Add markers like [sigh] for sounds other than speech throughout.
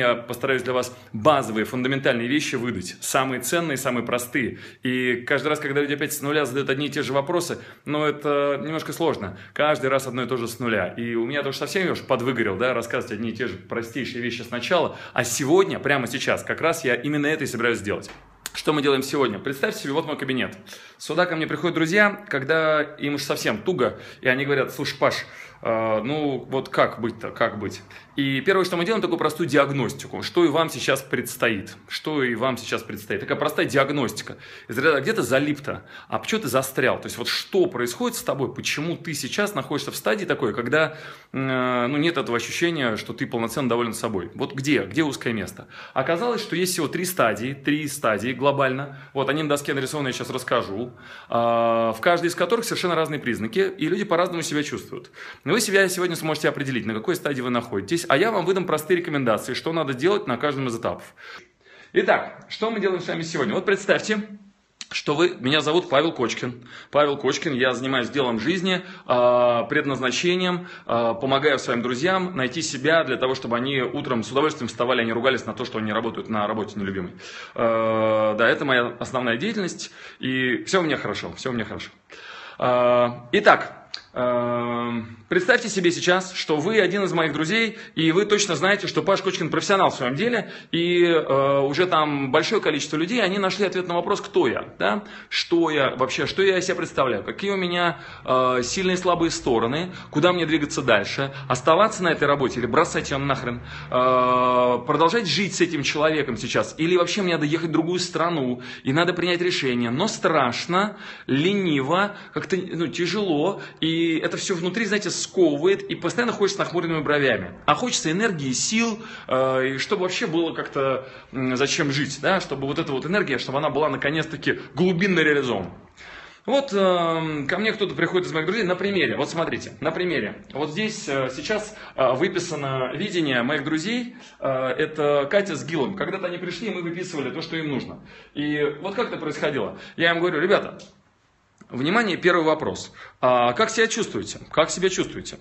Я постараюсь для вас базовые, фундаментальные вещи выдать, самые ценные, самые простые. И каждый раз, когда люди опять с нуля задают одни и те же вопросы, но это немножко сложно. Каждый раз одно и то же с нуля. И у меня тоже совсем я уж подвыгорел, да, рассказывать одни и те же простейшие вещи сначала. А сегодня, прямо сейчас, как раз я именно это и собираюсь сделать. Что мы делаем сегодня? Представьте себе, вот мой кабинет. Сюда ко мне приходят друзья, когда им уж совсем туго, и они говорят, слушай, Паш, ну вот как быть-то, как быть? И первое, что мы делаем, такую простую диагностику, что и вам сейчас предстоит, что и вам сейчас предстоит. Такая простая диагностика. Ряда где-то залип-то, а почему ты застрял? То есть вот что происходит с тобой, почему ты сейчас находишься в стадии такой, когда э, ну, нет этого ощущения, что ты полноценно доволен собой. Вот где, где узкое место? Оказалось, что есть всего три стадии, три стадии глобально. Вот они на доске нарисованы, я сейчас расскажу. Э, в каждой из которых совершенно разные признаки, и люди по-разному себя чувствуют. Но вы себя сегодня сможете определить, на какой стадии вы находитесь, а я вам выдам простые рекомендации, что надо делать на каждом из этапов. Итак, что мы делаем с вами сегодня? Вот представьте, что вы, меня зовут Павел Кочкин. Павел Кочкин, я занимаюсь делом жизни, а, предназначением, а, помогаю своим друзьям найти себя для того, чтобы они утром с удовольствием вставали, они ругались на то, что они работают на работе нелюбимой. А, да, это моя основная деятельность, и все у меня хорошо, все у меня хорошо. Итак, представьте себе сейчас, что вы один из моих друзей, и вы точно знаете, что Паш Кочкин профессионал в своем деле, и э, уже там большое количество людей, они нашли ответ на вопрос, кто я, да? что я вообще, что я себя представляю, какие у меня э, сильные и слабые стороны, куда мне двигаться дальше, оставаться на этой работе или бросать ее нахрен, э, продолжать жить с этим человеком сейчас, или вообще мне надо ехать в другую страну, и надо принять решение, но страшно, лениво, как-то ну, тяжело, и и это все внутри, знаете, сковывает, и постоянно хочется нахмуренными бровями. А хочется энергии, сил, э, и чтобы вообще было как-то, зачем жить, да, чтобы вот эта вот энергия, чтобы она была наконец-таки глубинно реализована. Вот э, ко мне кто-то приходит из моих друзей на примере. Вот смотрите, на примере. Вот здесь э, сейчас э, выписано видение моих друзей. Э, это Катя с Гилом. Когда-то они пришли, и мы выписывали то, что им нужно. И вот как это происходило. Я им говорю, ребята, Внимание, первый вопрос. А как себя чувствуете? Как себя чувствуете?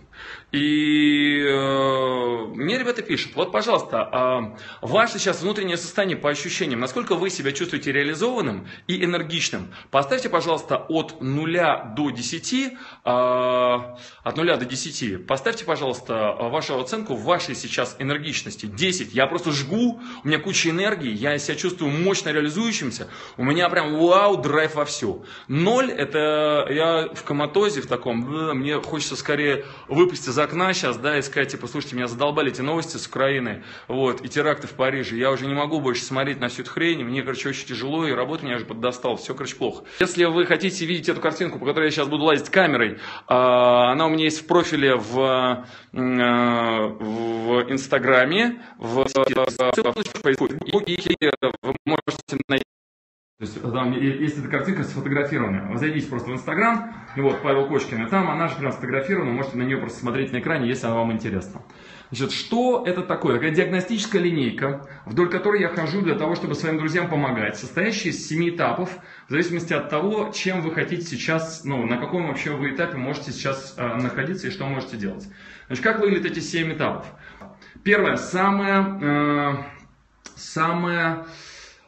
И э, мне ребята пишут, вот, пожалуйста, а ваше сейчас внутреннее состояние по ощущениям, насколько вы себя чувствуете реализованным и энергичным? Поставьте, пожалуйста, от 0 до 10, э, от 0 до 10, поставьте, пожалуйста, вашу оценку вашей сейчас энергичности. 10. Я просто жгу, у меня куча энергии, я себя чувствую мощно реализующимся, у меня прям вау, драйв во все. 0 это это я в коматозе в таком, мне хочется скорее выпасть из окна сейчас, да, и сказать, типа, слушайте, меня задолбали эти новости с Украины, вот, и теракты в Париже, я уже не могу больше смотреть на всю эту хрень, мне, короче, очень тяжело, и работа меня уже поддостал, все, короче, плохо. Если вы хотите видеть эту картинку, по которой я сейчас буду лазить камерой, а, она у меня есть в профиле в, а, в Инстаграме, в, в, в Фейсбуке, и вы можете найти то есть там есть эта картинка сфотографированная. Зайдите просто в Инстаграм, вот, Павел Кочкин, и там она же прям сфотографирована, можете на нее просто смотреть на экране, если она вам интересна. Значит, что это такое? Такая диагностическая линейка, вдоль которой я хожу для того, чтобы своим друзьям помогать, состоящая из семи этапов, в зависимости от того, чем вы хотите сейчас, ну, на каком вообще вы этапе можете сейчас э, находиться и что можете делать. Значит, как выглядят эти семь этапов? Первое, самое, э, самое Э,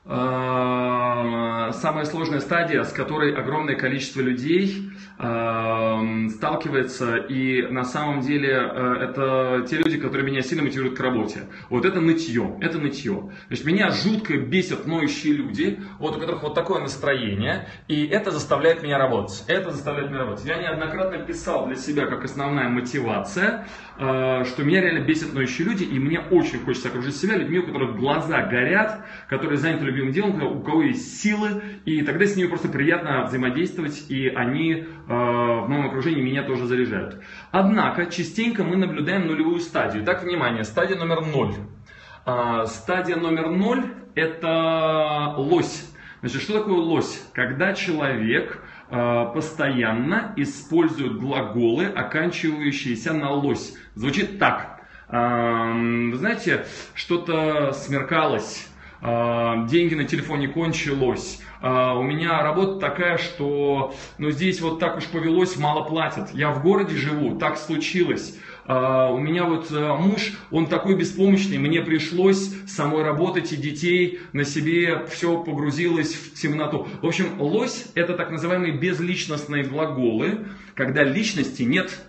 самая сложная стадия, с которой огромное количество людей э, сталкивается, и на самом деле э, это те люди, которые меня сильно мотивируют к работе. Вот это нытье, это нытье. Значит, меня жутко бесят ноющие люди, вот у которых вот такое настроение, и это заставляет меня работать. Это заставляет меня работать. Я неоднократно писал для себя как основная мотивация, что меня реально бесят ноющие люди, и мне очень хочется окружить себя людьми, у которых глаза горят, которые заняты любимым делом, у кого есть силы, и тогда с ними просто приятно взаимодействовать, и они э, в новом окружении меня тоже заряжают. Однако, частенько мы наблюдаем нулевую стадию. Так, внимание, стадия номер ноль. Э, стадия номер ноль – это лось. Значит, что такое лось? Когда человек э, постоянно использует глаголы, оканчивающиеся на лось. Звучит так. Вы знаете, что-то смеркалось, деньги на телефоне кончилось, у меня работа такая, что ну, здесь вот так уж повелось, мало платят. Я в городе живу, так случилось. У меня вот э, муж, он такой беспомощный, мне пришлось самой работать и детей на себе все погрузилось в темноту. В общем, лось это так называемые безличностные глаголы, когда личности нет,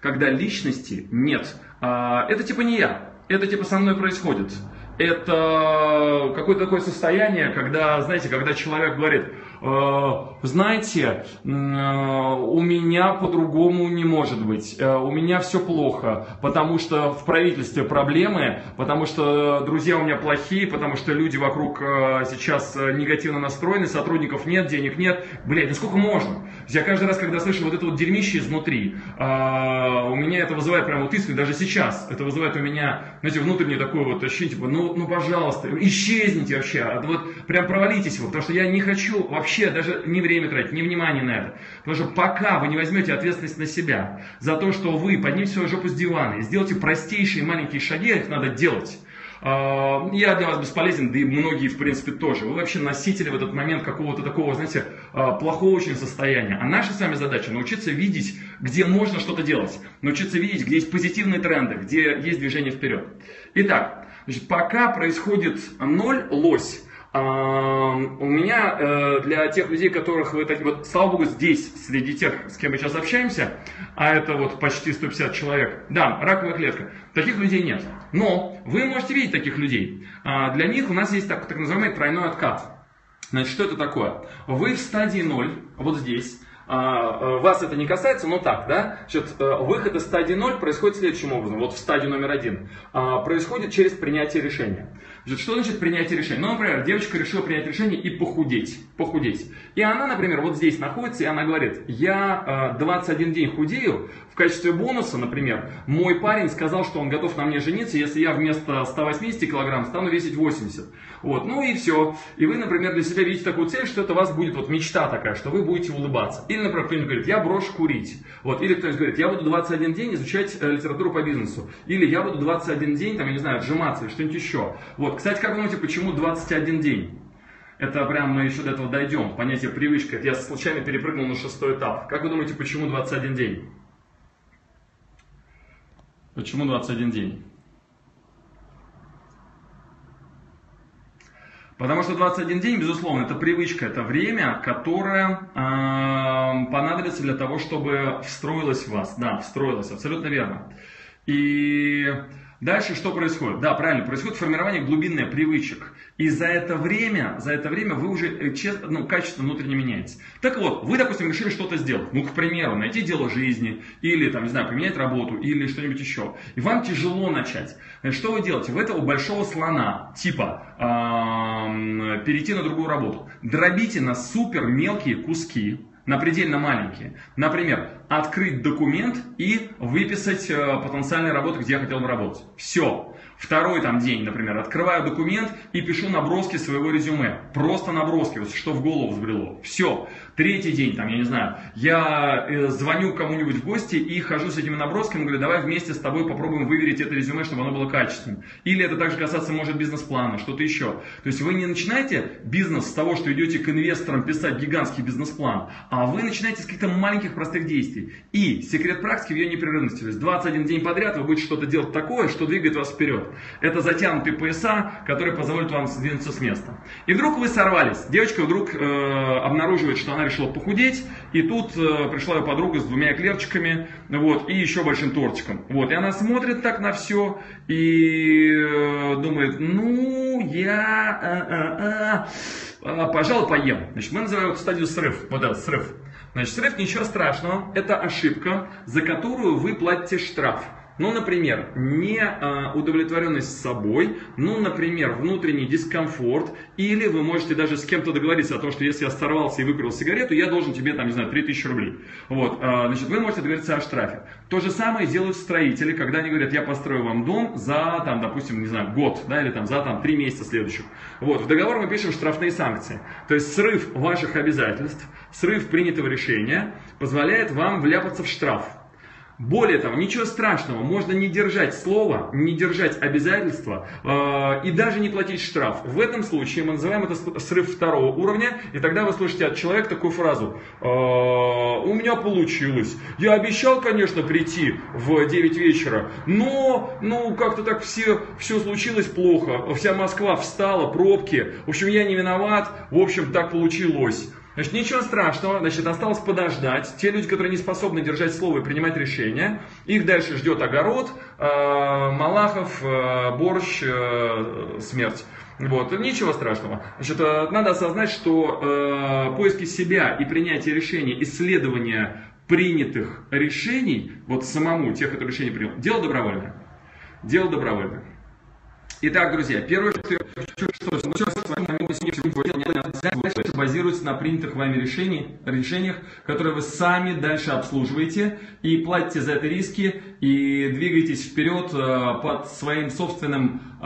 когда личности нет. Это типа не я, это типа со мной происходит это какое-то такое состояние, когда, знаете, когда человек говорит, «Э, знаете, э, у меня по-другому не может быть, э, у меня все плохо, потому что в правительстве проблемы, потому что друзья у меня плохие, потому что люди вокруг сейчас негативно настроены, сотрудников нет, денег нет, блядь, ну сколько можно? Я каждый раз, когда слышу вот это вот дерьмище изнутри, у меня это вызывает прям вот искренне, даже сейчас, это вызывает у меня, знаете, внутреннее такое вот ощущение, типа, ну, ну пожалуйста, исчезните вообще, вот прям провалитесь его, потому что я не хочу вообще даже не время тратить, не внимание на это. Потому что пока вы не возьмете ответственность на себя за то, что вы поднимете свою жопу с дивана и сделаете простейшие маленькие шаги, их надо делать. А, я для вас бесполезен, да и многие, в принципе, тоже. Вы вообще носители в этот момент какого-то такого, знаете, а, плохого очень состояния. А наша с вами задача научиться видеть, где можно что-то делать. Научиться видеть, где есть позитивные тренды, где есть движение вперед. Итак, значит, пока происходит ноль лось, у меня э, для тех людей, которых вы такие, вот, слава богу, здесь, среди тех, с кем мы сейчас общаемся, а это вот почти 150 человек, да, раковая клетка, таких людей нет. Но вы можете видеть таких людей. А, для них у нас есть так, так называемый тройной откат. Значит, что это такое? Вы в стадии 0, вот здесь, вас это не касается, но так, да? Значит, э, выход из стадии 0 происходит следующим образом. Вот в стадию номер один. А, происходит через принятие решения. Что значит принятие решения? Ну, например, девочка решила принять решение и похудеть. Похудеть. И она, например, вот здесь находится, и она говорит, я 21 э, день худею, в качестве бонуса, например, мой парень сказал, что он готов на мне жениться, если я вместо 180 килограмм стану весить 80. Вот, ну и все. И вы, например, для себя видите такую цель, что это у вас будет вот мечта такая, что вы будете улыбаться. Или, например, кто-нибудь говорит, я брошу курить. Вот, или кто-нибудь говорит, я буду 21 день изучать э, литературу по бизнесу. Или я буду 21 день, там, я не знаю, отжиматься или что-нибудь еще. Вот, кстати, как вы думаете, почему 21 день? Это прям мы еще до этого дойдем. Понятие привычка. Это я случайно перепрыгнул на шестой этап. Как вы думаете, почему 21 день? Почему 21 день? Потому что 21 день, безусловно, это привычка, это время, которое э, понадобится для того, чтобы встроилось в вас. Да, встроилось, абсолютно верно. И Дальше что происходит? Да, правильно, происходит формирование глубинных привычек. И за это время, за это время вы уже э, ну, качество внутренне меняется. Так вот, вы, допустим, решили что-то сделать. Ну, к примеру, найти дело жизни, или, там, не знаю, поменять работу, или что-нибудь еще. И вам тяжело начать. Что вы делаете? В этого большого слона, типа, э, перейти на другую работу. Дробите на супер мелкие куски, на предельно маленькие. Например, открыть документ и выписать э, потенциальные работы, где я хотел бы работать. Все. Второй там день, например, открываю документ и пишу наброски своего резюме. Просто наброски, вот что в голову взбрело. Все. Третий день, там, я не знаю, я э, звоню кому-нибудь в гости и хожу с этими набросками, говорю, давай вместе с тобой попробуем выверить это резюме, чтобы оно было качественным. Или это также касаться может бизнес-плана, что-то еще. То есть вы не начинаете бизнес с того, что идете к инвесторам писать гигантский бизнес-план, а вы начинаете с каких-то маленьких простых действий. И секрет практики в ее непрерывности. То есть 21 день подряд вы будете что-то делать такое, что двигает вас вперед. Это затянутые пояса, которые позволят вам сдвинуться с места. И вдруг вы сорвались. Девочка вдруг э, обнаруживает, что она решила похудеть. И тут э, пришла ее подруга с двумя эклерчиками вот, и еще большим тортиком. Вот, и она смотрит так на все и э, думает, ну, я, э, э, э, пожалуй, поем. Значит, мы называем эту стадию срыв. Вот этот срыв. Значит, срыв ничего страшного. Это ошибка, за которую вы платите штраф. Ну, например, не а, собой, ну, например, внутренний дискомфорт, или вы можете даже с кем-то договориться о том, что если я сорвался и выкурил сигарету, я должен тебе, там, не знаю, 3000 рублей. Вот, а, значит, вы можете договориться о штрафе. То же самое делают строители, когда они говорят, я построю вам дом за, там, допустим, не знаю, год, да, или там за, там, 3 месяца следующих. Вот, в договор мы пишем штрафные санкции. То есть срыв ваших обязательств, срыв принятого решения позволяет вам вляпаться в штраф. Более того, ничего страшного, можно не держать слово, не держать обязательства э, и даже не платить штраф. В этом случае мы называем это срыв второго уровня, и тогда вы слышите от человека такую фразу э, «У меня получилось, я обещал, конечно, прийти в 9 вечера, но ну, как-то так все, все случилось плохо, вся Москва встала, пробки, в общем, я не виноват, в общем, так получилось». Значит, ничего страшного, значит, осталось подождать. Те люди, которые не способны держать слово и принимать решения, их дальше ждет огород, э, Малахов, э, борщ, э, смерть. Вот, ничего страшного. Значит, э, надо осознать, что э, поиски себя и принятие решений, исследование принятых решений, вот самому тех, кто решение принял, дело добровольное. Дело добровольное. Итак, друзья, первое, что я хочу, что обязательно базируется на принятых вами решениях, решениях, которые вы сами дальше обслуживаете и платите за это риски и двигаетесь вперед э, под своим собственным э,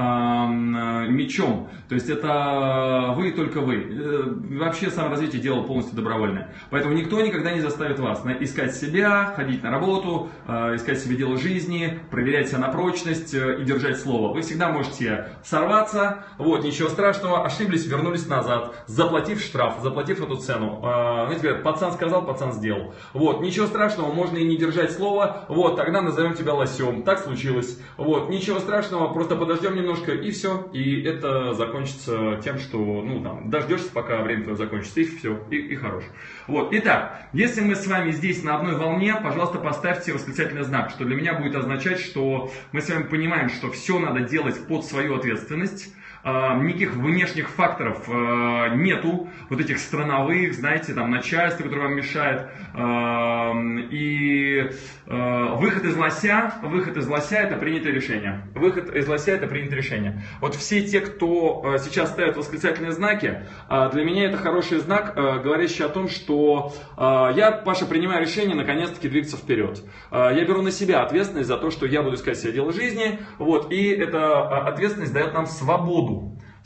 мечом. То есть это вы только вы. Э, вообще саморазвитие дело полностью добровольное. Поэтому никто никогда не заставит вас искать себя, ходить на работу, искать себе дело жизни, проверять себя на прочность и держать слово. Вы всегда можете сорваться, вот, ничего страшного, ошиблись, вернулись назад, заплатив штраф, заплатив эту цену. Знаете, говорят, пацан сказал, пацан сделал. Вот, ничего страшного, можно и не держать слово, вот, тогда назовем тебя лосем. Так случилось. Вот, ничего страшного, просто подождем немножко и все. И это закончится тем, что, ну, там, дождешься, пока время твое закончится, и все, и, и хорош. Вот, итак, если мы с вами здесь на одной волне, пожалуйста, поставьте восклицательный знак, что для меня будет означать, что мы с вами понимаем, что все надо делать под свою ответственность, а, никаких внешних факторов а, нету, вот этих страновых, знаете, там начальство, которое вам мешает, а, и выход из лося, выход из лося это принятое решение, выход из лося это принятое решение. Вот все те, кто сейчас ставят восклицательные знаки, для меня это хороший знак, говорящий о том, что я, Паша, принимаю решение наконец-таки двигаться вперед. Я беру на себя ответственность за то, что я буду искать себе дело жизни, вот, и эта ответственность дает нам свободу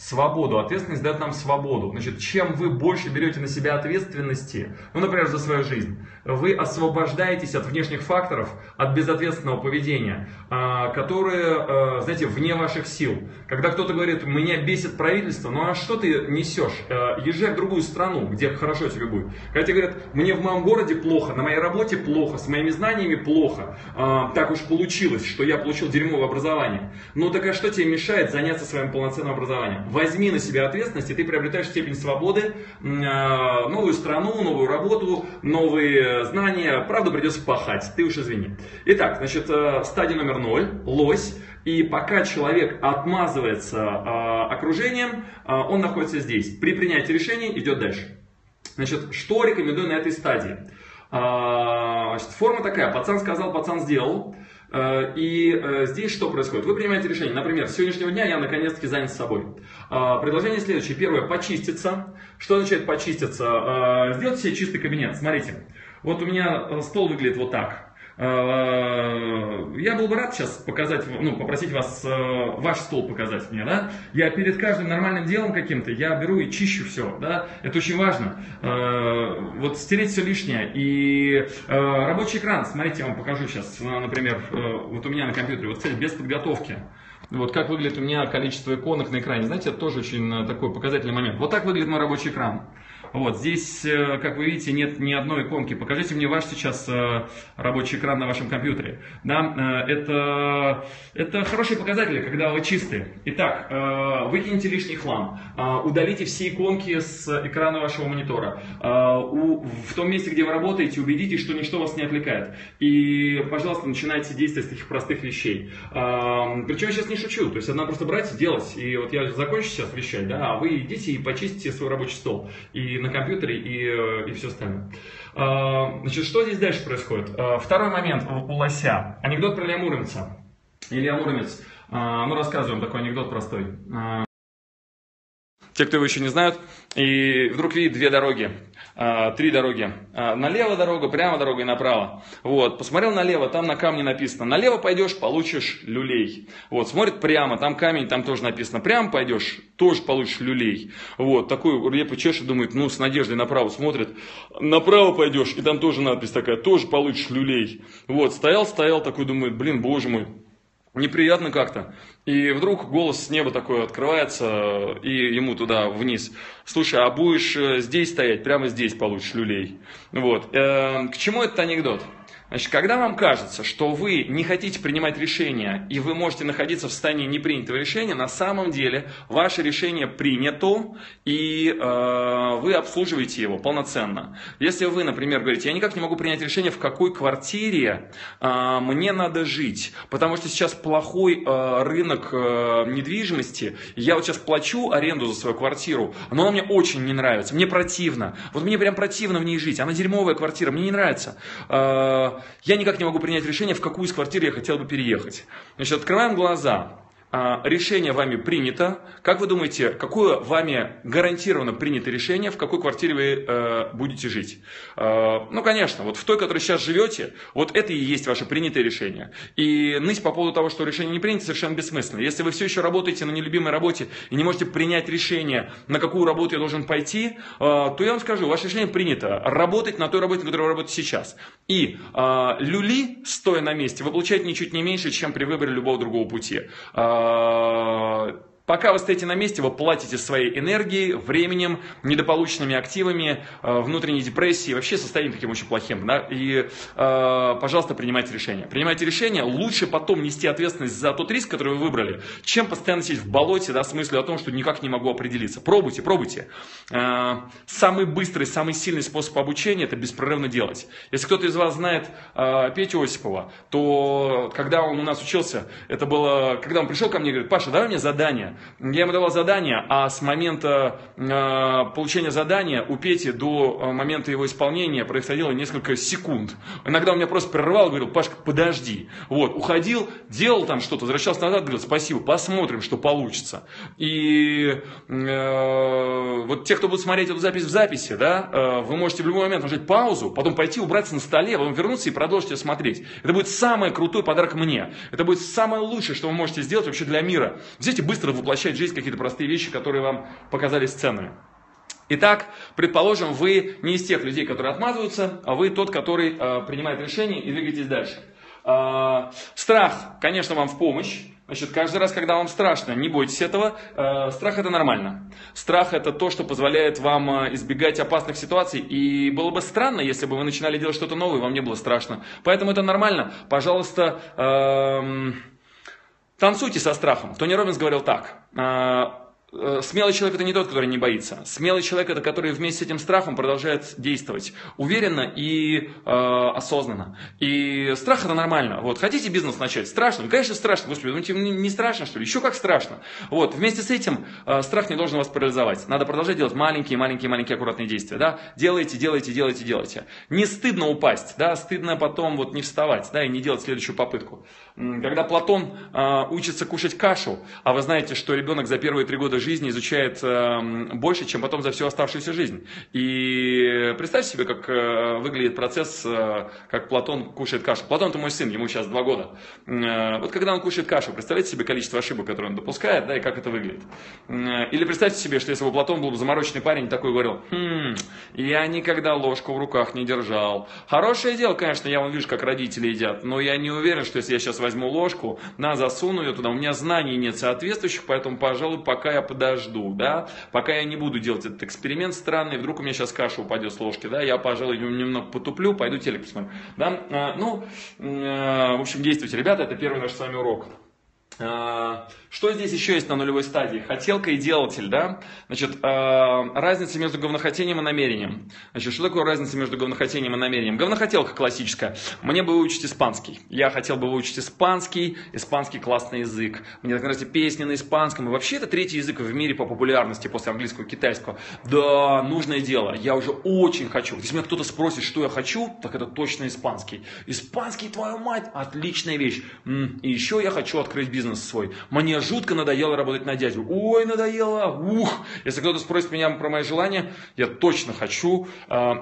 свободу. Ответственность дает нам свободу. Значит, чем вы больше берете на себя ответственности, ну, например, за свою жизнь, вы освобождаетесь от внешних факторов, от безответственного поведения, а, которые, а, знаете, вне ваших сил. Когда кто-то говорит, меня бесит правительство, ну а что ты несешь? А, езжай в другую страну, где хорошо тебе будет. Когда тебе говорят, мне в моем городе плохо, на моей работе плохо, с моими знаниями плохо, так уж получилось, что я получил дерьмовое образование. Ну так а что тебе мешает заняться своим полноценным образованием? Возьми на себя ответственность, и ты приобретаешь степень свободы, новую страну, новую работу, новые знания. Правда, придется пахать, ты уж извини. Итак, значит, э, стадия номер ноль, лось. И пока человек отмазывается э, окружением, э, он находится здесь. При принятии решения идет дальше. Значит, что рекомендую на этой стадии? Значит, форма такая, пацан сказал, пацан сделал. Э, и э, здесь что происходит? Вы принимаете решение. Например, с сегодняшнего дня я наконец-таки занят собой. Э, предложение следующее. Первое, почиститься. Что означает почиститься? Сделать себе чистый кабинет. Смотрите, вот у меня стол выглядит вот так. Э, я был бы рад сейчас показать, ну, попросить вас э, ваш стол показать мне, да. Я перед каждым нормальным делом каким-то, я беру и чищу все, да. Это очень важно. Э, вот стереть все лишнее. И рабочий экран, смотрите, я вам покажу сейчас, например, вот у меня на компьютере, вот, кстати, без подготовки. Вот как выглядит у меня количество иконок на экране. Знаете, это тоже очень такой показательный момент. Вот так выглядит мой рабочий экран. Вот здесь, э, как вы видите, нет ни одной иконки. Покажите мне ваш сейчас э, рабочий экран на вашем компьютере. Да, э, это, это хорошие показатели, когда вы чистые. Итак, выкиньте лишний хлам, удалите все иконки с экрана вашего монитора. В том месте, где вы работаете, убедитесь, что ничто вас не отвлекает. И, пожалуйста, начинайте действовать с таких простых вещей. Причем я сейчас не шучу. То есть, одна просто брать и делать. И вот я закончу сейчас вещать, да, а вы идите и почистите свой рабочий стол. И на компьютере и, э, и все остальное. А, значит, что здесь дальше происходит? А, второй момент у лося. Анекдот про Илья Муромца. Илья Муромец. А, ну, рассказываем такой анекдот простой. Те, кто его еще не знают, и вдруг видит две дороги. А, три дороги. А, налево дорога, прямо дорога и направо. Вот, посмотрел налево, там на камне написано, налево пойдешь, получишь люлей. Вот, смотрит прямо, там камень, там тоже написано, прямо пойдешь, тоже получишь люлей. Вот, такой репу чешет, думает, ну, с надеждой направо смотрит, направо пойдешь, и там тоже надпись такая, тоже получишь люлей. Вот, стоял, стоял, такой думает, блин, боже мой, неприятно как-то. И вдруг голос с неба такой открывается, и ему туда вниз. Слушай, а будешь э, здесь стоять, прямо здесь получишь люлей. Вот. Э, к чему этот анекдот? Значит, когда вам кажется, что вы не хотите принимать решения, и вы можете находиться в состоянии непринятого решения, на самом деле ваше решение принято, и э, вы обслуживаете его полноценно. Если вы, например, говорите, я никак не могу принять решение, в какой квартире э, мне надо жить, потому что сейчас плохой э, рынок э, недвижимости, я вот сейчас плачу аренду за свою квартиру, но она мне очень не нравится, мне противно, вот мне прям противно в ней жить, она дерьмовая квартира, мне не нравится. Э, я никак не могу принять решение, в какую из квартир я хотел бы переехать. Значит, открываем глаза, решение вами принято. Как вы думаете, какое вами гарантированно принято решение, в какой квартире вы э, будете жить? Э, ну, конечно, вот в той, которой сейчас живете, вот это и есть ваше принятое решение. И ныть по поводу того, что решение не принято, совершенно бессмысленно. Если вы все еще работаете на нелюбимой работе и не можете принять решение, на какую работу я должен пойти, э, то я вам скажу, ваше решение принято. Работать на той работе, на которой вы работаете сейчас. И э, люли, стоя на месте, вы получаете ничуть не меньше, чем при выборе любого другого пути. Uh, Пока вы стоите на месте, вы платите своей энергией, временем, недополученными активами, э, внутренней депрессией, вообще состоянием таким очень плохим. Да? И, э, пожалуйста, принимайте решение. Принимайте решение, лучше потом нести ответственность за тот риск, который вы выбрали, чем постоянно сидеть в болоте, да, с мыслью о том, что никак не могу определиться. Пробуйте, пробуйте. Э, самый быстрый, самый сильный способ обучения – это беспрерывно делать. Если кто-то из вас знает Петю Осипова, то когда он у нас учился, это было, когда он пришел ко мне и говорит, Паша, давай мне задание я ему давал задание, а с момента э, получения задания у Пети до э, момента его исполнения происходило несколько секунд. Иногда он меня просто прерывал и говорил, Пашка, подожди. Вот, уходил, делал там что-то, возвращался назад, говорил, спасибо, посмотрим, что получится. И э, вот те, кто будет смотреть эту запись в записи, да, э, вы можете в любой момент нажать паузу, потом пойти убраться на столе, потом вернуться и продолжить смотреть. Это будет самый крутой подарок мне. Это будет самое лучшее, что вы можете сделать вообще для мира. Взять и быстро воплотить воплощать в жизнь какие-то простые вещи, которые вам показались ценными. Итак, предположим, вы не из тех людей, которые отмазываются, а вы тот, который э, принимает решение и двигаетесь дальше. Э, страх, конечно, вам в помощь. Значит, каждый раз, когда вам страшно, не бойтесь этого. Э, страх это нормально. Страх это то, что позволяет вам э, избегать опасных ситуаций. И было бы странно, если бы вы начинали делать что-то новое, и вам не было страшно. Поэтому это нормально. Пожалуйста, э, Танцуйте со страхом. Тони Робинс говорил так. «А, Э, смелый человек это не тот, который не боится. Смелый человек это который вместе с этим страхом продолжает действовать уверенно и э, осознанно. И страх это нормально. Вот хотите бизнес начать? Страшно? Ну, конечно, страшно. Господи, ну тебе не страшно что ли? Еще как страшно. Вот вместе с этим э, страх не должен вас парализовать. Надо продолжать делать маленькие, маленькие, маленькие аккуратные действия. Да? Делайте, делайте, делайте, делайте. Не стыдно упасть, да, стыдно потом вот не вставать, да, и не делать следующую попытку. Когда Платон э, учится кушать кашу, а вы знаете, что ребенок за первые три года жизни изучает эм, больше, чем потом за всю оставшуюся жизнь. И представьте себе, как э, выглядит процесс, э, как Платон кушает кашу. Платон это мой сын, ему сейчас два года. Э, вот когда он кушает кашу, представляете себе количество ошибок, которые он допускает, да, и как это выглядит. Или представьте себе, что если бы Платон был бы замороченный парень, такой говорил, хм, я никогда ложку в руках не держал. Хорошее дело, конечно, я вон вижу, как родители едят, но я не уверен, что если я сейчас возьму ложку, на, засуну ее туда, у меня знаний нет соответствующих, поэтому, пожалуй, пока я подожду, да, пока я не буду делать этот эксперимент странный, вдруг у меня сейчас каша упадет с ложки, да, я, пожалуй, немного потуплю, пойду телек посмотрю, да, а, ну, а, в общем, действуйте, ребята, это первый наш с вами урок. А, что здесь еще есть на нулевой стадии? Хотелка и делатель, да? Значит, а, разница между говнохотением и намерением. Значит, что такое разница между говнохотением и намерением? Говнохотелка классическая. Мне бы выучить испанский. Я хотел бы выучить испанский. Испанский классный язык. Мне так нравятся песни на испанском. И вообще это третий язык в мире по популярности после английского и китайского. Да, нужное дело. Я уже очень хочу. Если меня кто-то спросит, что я хочу, так это точно испанский. Испанский, твою мать, отличная вещь. И еще я хочу открыть бизнес бизнес свой. Мне жутко надоело работать на дядю. Ой, надоело, ух. Если кто-то спросит меня про мои желания, я точно хочу э,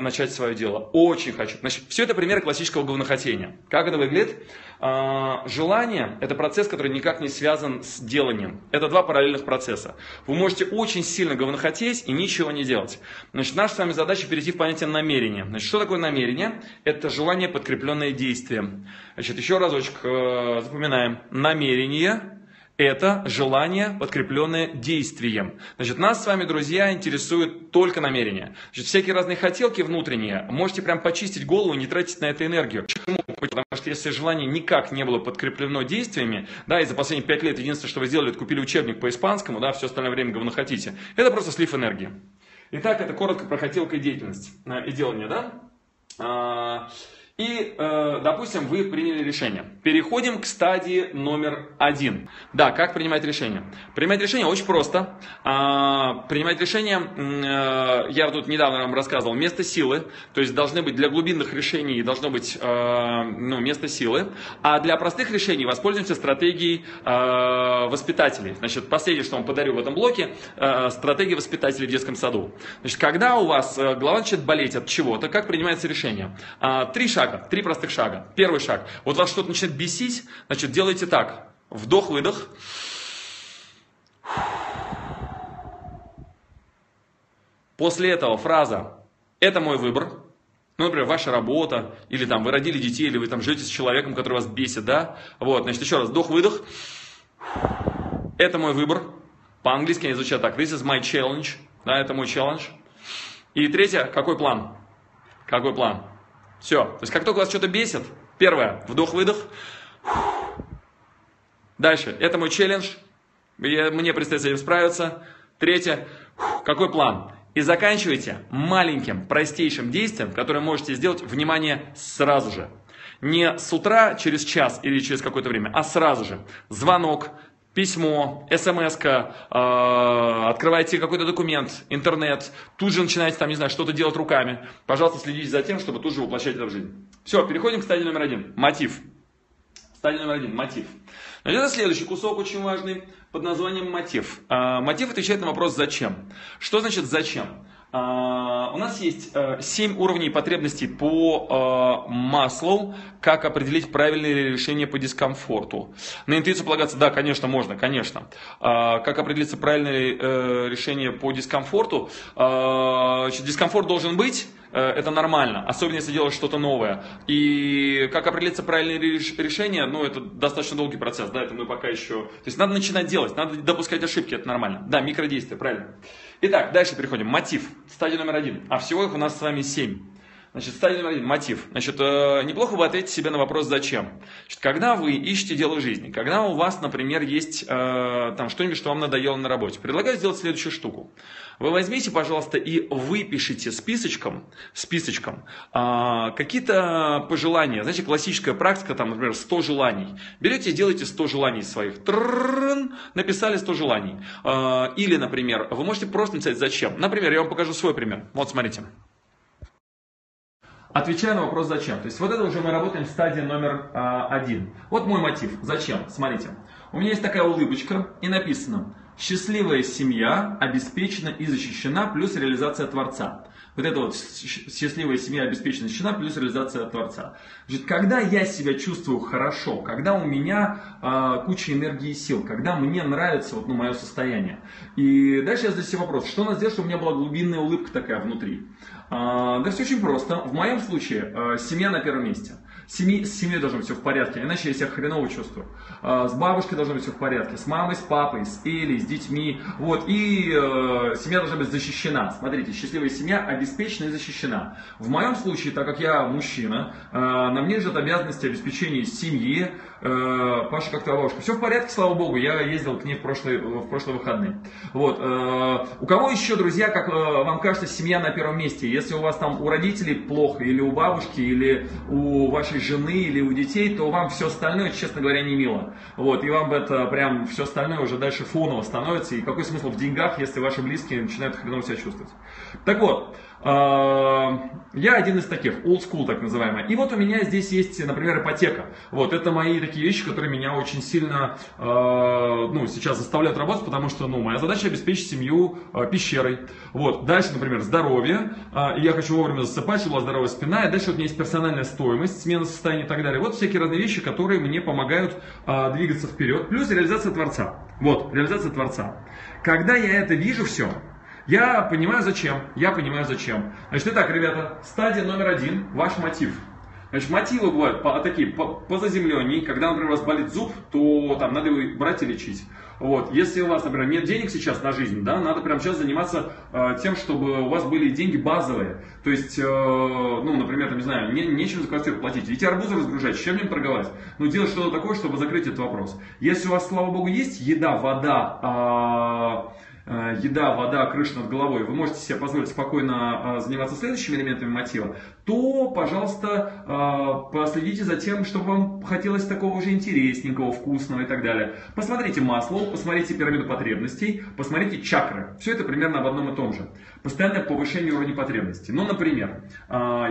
начать свое дело. Очень хочу. Значит, все это пример классического говнохотения. Как это выглядит? Э, желание – это процесс, который никак не связан с деланием. Это два параллельных процесса. Вы можете очень сильно говнохотеть и ничего не делать. Значит, наша с вами задача перейти в понятие намерения. Значит, что такое намерение? Это желание, подкрепленное действием. Значит, еще разочек э, запоминаем. Намерение намерение это желание, подкрепленное действием. Значит, нас с вами, друзья, интересует только намерение. Значит, всякие разные хотелки внутренние, можете прям почистить голову и не тратить на это энергию. Почему? Потому что если желание никак не было подкреплено действиями, да, и за последние пять лет единственное, что вы сделали, это купили учебник по испанскому, да, все остальное время говно хотите, это просто слив энергии. Итак, это коротко про хотелка и деятельность, э, и делание, да? А, и, э, допустим, вы приняли решение. Переходим к стадии номер один. Да, как принимать решение? Принимать решение очень просто. Э, принимать решение, э, я тут недавно вам рассказывал, место силы. То есть должны быть для глубинных решений должно быть э, ну, место силы. А для простых решений воспользуемся стратегией э, воспитателей. Значит, последнее, что вам подарю в этом блоке, э, стратегия воспитателей в детском саду. Значит, когда у вас э, голова начинает болеть от чего-то, как принимается решение? Э, три шага шага, три простых шага. Первый шаг. Вот вас что-то начинает бесить, значит, делайте так. Вдох-выдох. После этого фраза «это мой выбор», ну, например, ваша работа, или там вы родили детей, или вы там живете с человеком, который вас бесит, да? Вот, значит, еще раз, вдох-выдох. Это мой выбор. По-английски они звучат так. This is my challenge. Да, это мой челлендж. И третье, какой план? Какой план? Все. То есть, как только вас что-то бесит, первое, вдох-выдох. Дальше. Это мой челлендж. Я, мне предстоит с этим справиться. Третье. Какой план? И заканчивайте маленьким, простейшим действием, которое можете сделать, внимание, сразу же. Не с утра, через час или через какое-то время, а сразу же. Звонок, письмо, смс э, а, открываете какой-то документ, интернет, тут же начинаете там, не знаю, что-то делать руками. Пожалуйста, следите за тем, чтобы тут же воплощать это в жизнь. Все, переходим к стадии номер один. Мотив. Стадия номер один – мотив. Значит, это следующий кусок очень важный под названием мотив. Э, мотив отвечает на вопрос «зачем?». Что значит «зачем?». А, у нас есть э, 7 уровней потребностей по э, маслу, как определить правильное решение по дискомфорту. На интуицию полагаться, да, конечно, можно, конечно. А, как определиться правильное э, решение по дискомфорту? А, дискомфорт должен быть, Э, это нормально, особенно если делаешь что-то новое. И как определиться правильное решение, ну, это достаточно долгий процесс, да, это мы пока еще... То есть надо начинать делать, надо допускать ошибки, это нормально. Да, микродействия, правильно. Итак, дальше переходим. Мотив, стадия номер один. А всего их у нас с вами семь. Значит, стадия номер один – мотив. Значит, э, неплохо бы ответить себе на вопрос «зачем?». Значит, когда вы ищете дело жизни, когда у вас, например, есть э, там что-нибудь, что вам надоело на работе, предлагаю сделать следующую штуку. Вы возьмите, пожалуйста, и выпишите списочком, списочком э, какие-то пожелания. Знаете, классическая практика, там, например, 100 желаний. Берете и делаете 100 желаний своих. Тррррн, написали 100 я вам покажу свой пример. Вот. Смотрите. Отвечаю на вопрос «Зачем?». То есть вот это уже мы работаем в стадии номер а, один. Вот мой мотив. Зачем? Смотрите. У меня есть такая улыбочка и написано «Счастливая семья обеспечена и защищена, плюс реализация Творца». Вот это вот счастливая семья обеспечена и защищена, плюс реализация Творца. Значит, когда я себя чувствую хорошо, когда у меня э, куча энергии и сил, когда мне нравится вот, ну, мое состояние. И дальше я задаю себе вопрос, что надо сделать, чтобы у меня была глубинная улыбка такая внутри. Э, да все очень просто. В моем случае э, семья на первом месте семьи, с семьей должно быть все в порядке, иначе я себя хреново чувствую. А, с бабушкой должно быть все в порядке, с мамой, с папой, с Элей, с детьми. Вот, и э, семья должна быть защищена. Смотрите, счастливая семья обеспечена и защищена. В моем случае, так как я мужчина, э, на мне лежат обязанности обеспечения семьи, э, Паша, как твоя бабушка? Все в порядке, слава богу, я ездил к ней в прошлые, в прошлые выходные. Вот, э, у кого еще, друзья, как э, вам кажется, семья на первом месте? Если у вас там у родителей плохо, или у бабушки, или у вашей вашей жены или у детей, то вам все остальное, честно говоря, не мило. Вот, и вам это прям все остальное уже дальше фоново становится. И какой смысл в деньгах, если ваши близкие начинают хреново себя чувствовать? Так вот, я один из таких, old school так называемый. И вот у меня здесь есть, например, ипотека. Вот это мои такие вещи, которые меня очень сильно, э, ну, сейчас заставляют работать, потому что, ну, моя задача обеспечить семью э, пещерой. Вот. Дальше, например, здоровье. Э, я хочу вовремя засыпать, чтобы была здоровая спина. И дальше вот у меня есть персональная стоимость, смена состояния и так далее. Вот всякие разные вещи, которые мне помогают э, двигаться вперед. Плюс реализация Творца. Вот, реализация Творца. Когда я это вижу все, я понимаю зачем. Я понимаю зачем. Значит, итак, ребята, стадия номер один, ваш мотив. Значит, мотивы бывают по, такие по, по заземленней. Когда, например, у вас болит зуб, то там надо его брать и лечить. Вот. Если у вас, например, нет денег сейчас на жизнь, да, надо прямо сейчас заниматься э, тем, чтобы у вас были деньги базовые. То есть, э, ну, например, там, не знаю, не, нечем за квартиру платить. Идти арбузы разгружать, чем ним торговать. Ну, делать что-то такое, чтобы закрыть этот вопрос. Если у вас, слава богу, есть еда, вода, Э, еда, вода, крыша над головой, вы можете себе позволить спокойно э, заниматься следующими элементами мотива, то, пожалуйста, э, последите за тем, чтобы вам хотелось такого же интересненького, вкусного и так далее. Посмотрите масло, посмотрите пирамиду потребностей, посмотрите чакры. Все это примерно об одном и том же. Постоянное повышение уровня потребностей. Ну, например,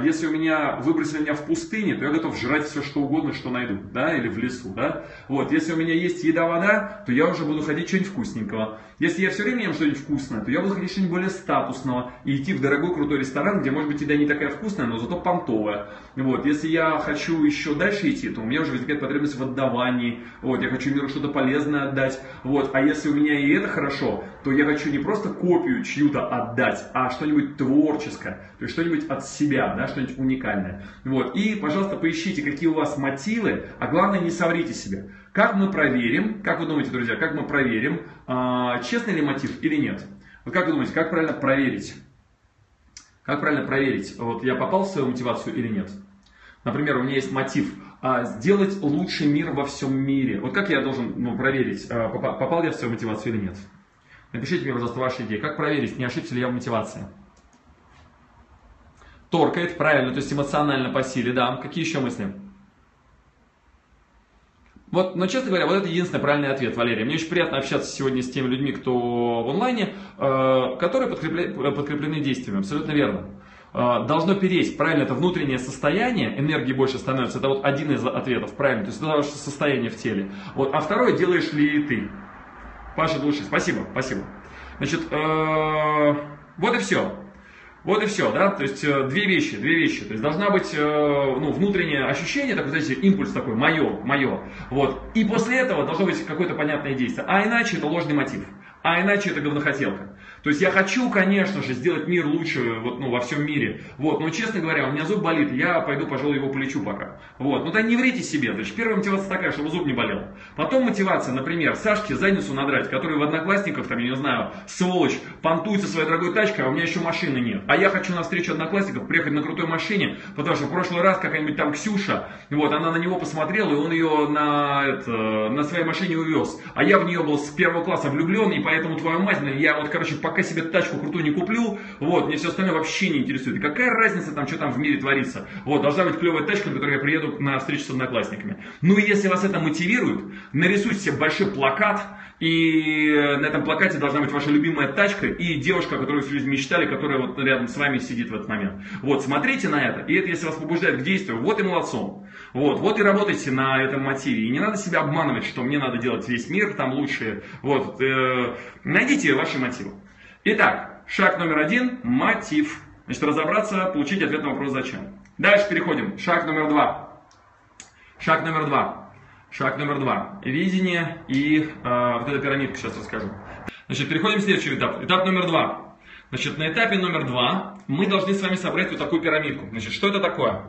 если у меня выбросили меня в пустыне, то я готов жрать все, что угодно, что найду, да, или в лесу, да. Вот, если у меня есть еда, вода, то я уже буду ходить что-нибудь вкусненького. Если я все время ем что-нибудь вкусное, то я буду хотеть что-нибудь более статусного и идти в дорогой крутой ресторан, где может быть еда не такая вкусная, но зато понтовая. Вот. Если я хочу еще дальше идти, то у меня уже возникает потребность в отдавании. Вот. Я хочу миру что-то полезное отдать. Вот. А если у меня и это хорошо, то я хочу не просто копию чью-то отдать, а что-нибудь творческое, то есть что-нибудь от себя, да, что-нибудь уникальное. Вот. И, пожалуйста, поищите, какие у вас мотивы, а главное, не соврите себе. Как мы проверим, как вы думаете, друзья, как мы проверим, а, честный ли мотив или нет? Вот как вы думаете, как правильно проверить? Как правильно проверить, вот я попал в свою мотивацию или нет? Например, у меня есть мотив а, сделать лучший мир во всем мире. Вот как я должен ну, проверить, а, попал я в свою мотивацию или нет? Напишите мне, пожалуйста, ваши идеи. Как проверить, не ошибся ли я в мотивации? Торкает, правильно, то есть эмоционально по силе, да. Какие еще мысли? Вот, но, честно говоря, вот это единственный правильный ответ, Валерий. Мне очень приятно общаться сегодня с теми людьми, кто в онлайне, э, которые подкреплены, подкреплены действиями. Абсолютно верно. Э, должно переть, правильно, это внутреннее состояние, энергии больше становится. Это вот один из ответов, правильно. То есть это ваше состояние в теле. Вот, а второе, делаешь ли ты. Паша Души, спасибо, спасибо. Значит, э, вот и все. Вот и все, да, то есть э, две вещи, две вещи. То есть должна быть э, ну, внутреннее ощущение, такой, знаете, импульс такой, мое, мое. Вот. И после этого должно быть какое-то понятное действие. А иначе это ложный мотив. А иначе это говнохотелка. То есть я хочу, конечно же, сделать мир лучше вот, ну, во всем мире. Вот, но, честно говоря, у меня зуб болит, я пойду, пожалуй, его полечу пока. Вот, ну, тогда не врите себе. Значит, первая мотивация такая, чтобы зуб не болел. Потом мотивация, например, Сашке задницу надрать, который в Одноклассниках, там, я не знаю, сволочь, понтуется своей дорогой тачкой, а у меня еще машины нет. А я хочу на встречу Одноклассников приехать на крутой машине, потому что в прошлый раз какая-нибудь там Ксюша, вот, она на него посмотрела, и он ее на, это, на своей машине увез. А я в нее был с первого класса влюблен, и поэтому твою мать, я вот, короче, пока себе тачку крутую не куплю, вот, мне все остальное вообще не интересует. И какая разница там, что там в мире творится? Вот, должна быть клевая тачка, на которой я приеду на встречу с одноклассниками. Ну и если вас это мотивирует, нарисуйте себе большой плакат, и на этом плакате должна быть ваша любимая тачка и девушка, о которой всю жизнь мечтали, которая вот рядом с вами сидит в этот момент. Вот, смотрите на это, и это если вас побуждает к действию, вот и молодцом. Вот, вот и работайте на этом мотиве. И не надо себя обманывать, что мне надо делать весь мир там лучше. Вот, э, найдите ваши мотивы. Итак, шаг номер один – мотив. Значит, разобраться, получить ответ на вопрос «Зачем?». Дальше переходим. Шаг номер два. Шаг номер два. Шаг номер два. Видение и э, вот эта пирамидка, сейчас расскажу. Значит, переходим к следующему этапу. Этап номер два. Значит, на этапе номер два мы должны с вами собрать вот такую пирамидку. Значит, что это такое?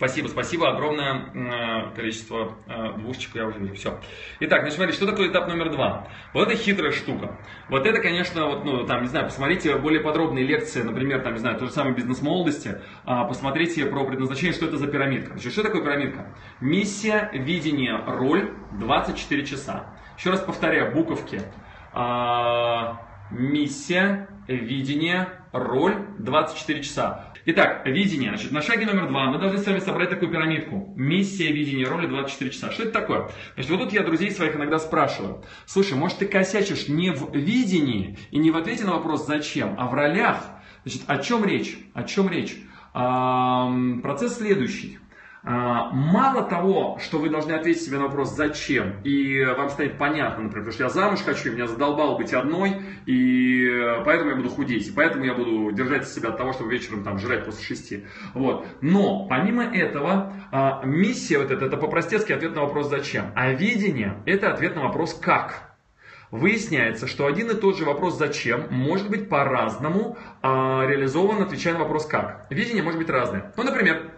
Спасибо, спасибо, огромное э, количество э, двушечек я уже вижу. Все. Итак, значит, смотрите, что такое этап номер два? Вот это хитрая штука. Вот это, конечно, вот, ну, там, не знаю, посмотрите более подробные лекции, например, там, не знаю, то же самое бизнес молодости, а, посмотрите про предназначение, что это за пирамидка. Значит, что такое пирамидка? Миссия, видение, роль, 24 часа. Еще раз повторяю, буковки. Миссия, видение, роль, 24 часа. Итак, видение. Значит, на шаге номер два мы должны с вами собрать такую пирамидку. Миссия, видение, роли 24 часа. Что это такое? Значит, вот тут я друзей своих иногда спрашиваю. Слушай, может ты косячишь не в видении и не в ответе на вопрос «зачем», а в ролях? Значит, о чем речь? О чем речь? А, процесс следующий. А, мало того, что вы должны ответить себе на вопрос «зачем?» и вам станет понятно, например, потому что я замуж хочу, меня задолбало быть одной, и поэтому я буду худеть, и поэтому я буду держать себя от того, чтобы вечером там жрать после шести. Вот. Но помимо этого, а, миссия вот эта, это по-простецки ответ на вопрос «зачем?», а видение – это ответ на вопрос «как?». Выясняется, что один и тот же вопрос «зачем» может быть по-разному а, реализован, отвечая на вопрос «как?». Видение может быть разное. Ну, например,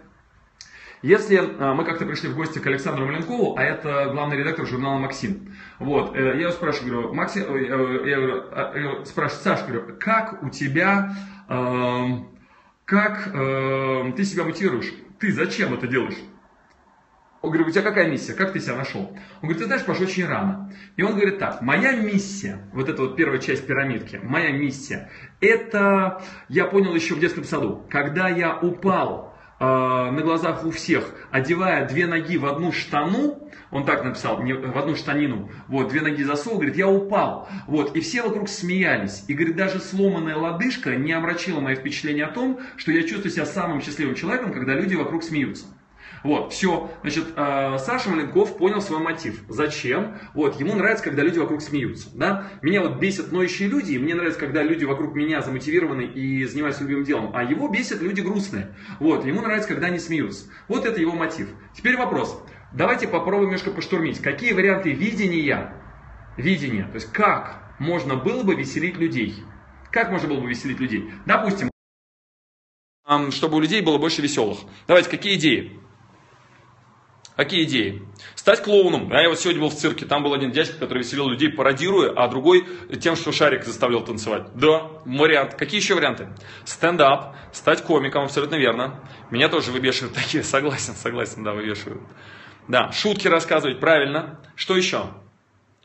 если а, мы как-то пришли в гости к Александру Маленкову, а это главный редактор журнала «Максим», вот, э, я его спрашиваю, говорю, Максим, э, э, я говорю, а, спрашиваю, Саш, говорю, как у тебя, э, как э, ты себя мотивируешь? Ты зачем это делаешь? Он говорит, у тебя какая миссия? Как ты себя нашел? Он говорит, ты знаешь, Паш, очень рано. И он говорит так, моя миссия, вот эта вот первая часть пирамидки, моя миссия, это я понял еще в детском саду, когда я упал Э, на глазах у всех, одевая две ноги в одну штану, он так написал, в одну штанину, вот, две ноги засунул, говорит, я упал, вот, и все вокруг смеялись, и, говорит, даже сломанная лодыжка не омрачила мое впечатление о том, что я чувствую себя самым счастливым человеком, когда люди вокруг смеются. Вот, все. Значит, э, Саша Маленков понял свой мотив. Зачем? Вот, ему нравится, когда люди вокруг смеются. Да? Меня вот бесят ноющие люди, и мне нравится, когда люди вокруг меня замотивированы и занимаются любимым делом. А его бесят люди грустные. Вот, ему нравится, когда они смеются. Вот это его мотив. Теперь вопрос. Давайте попробуем немножко поштурмить. Какие варианты видения, видения, то есть как можно было бы веселить людей? Как можно было бы веселить людей? Допустим, чтобы у людей было больше веселых. Давайте, какие идеи? Какие идеи? Стать клоуном. А я вот сегодня был в цирке, там был один дядька, который веселил людей, пародируя, а другой тем, что шарик заставлял танцевать. Да, вариант. Какие еще варианты? Стендап, стать комиком, абсолютно верно. Меня тоже выбешивают [laughs] такие, согласен, согласен, да, выбешивают. Да, шутки рассказывать, правильно. Что еще?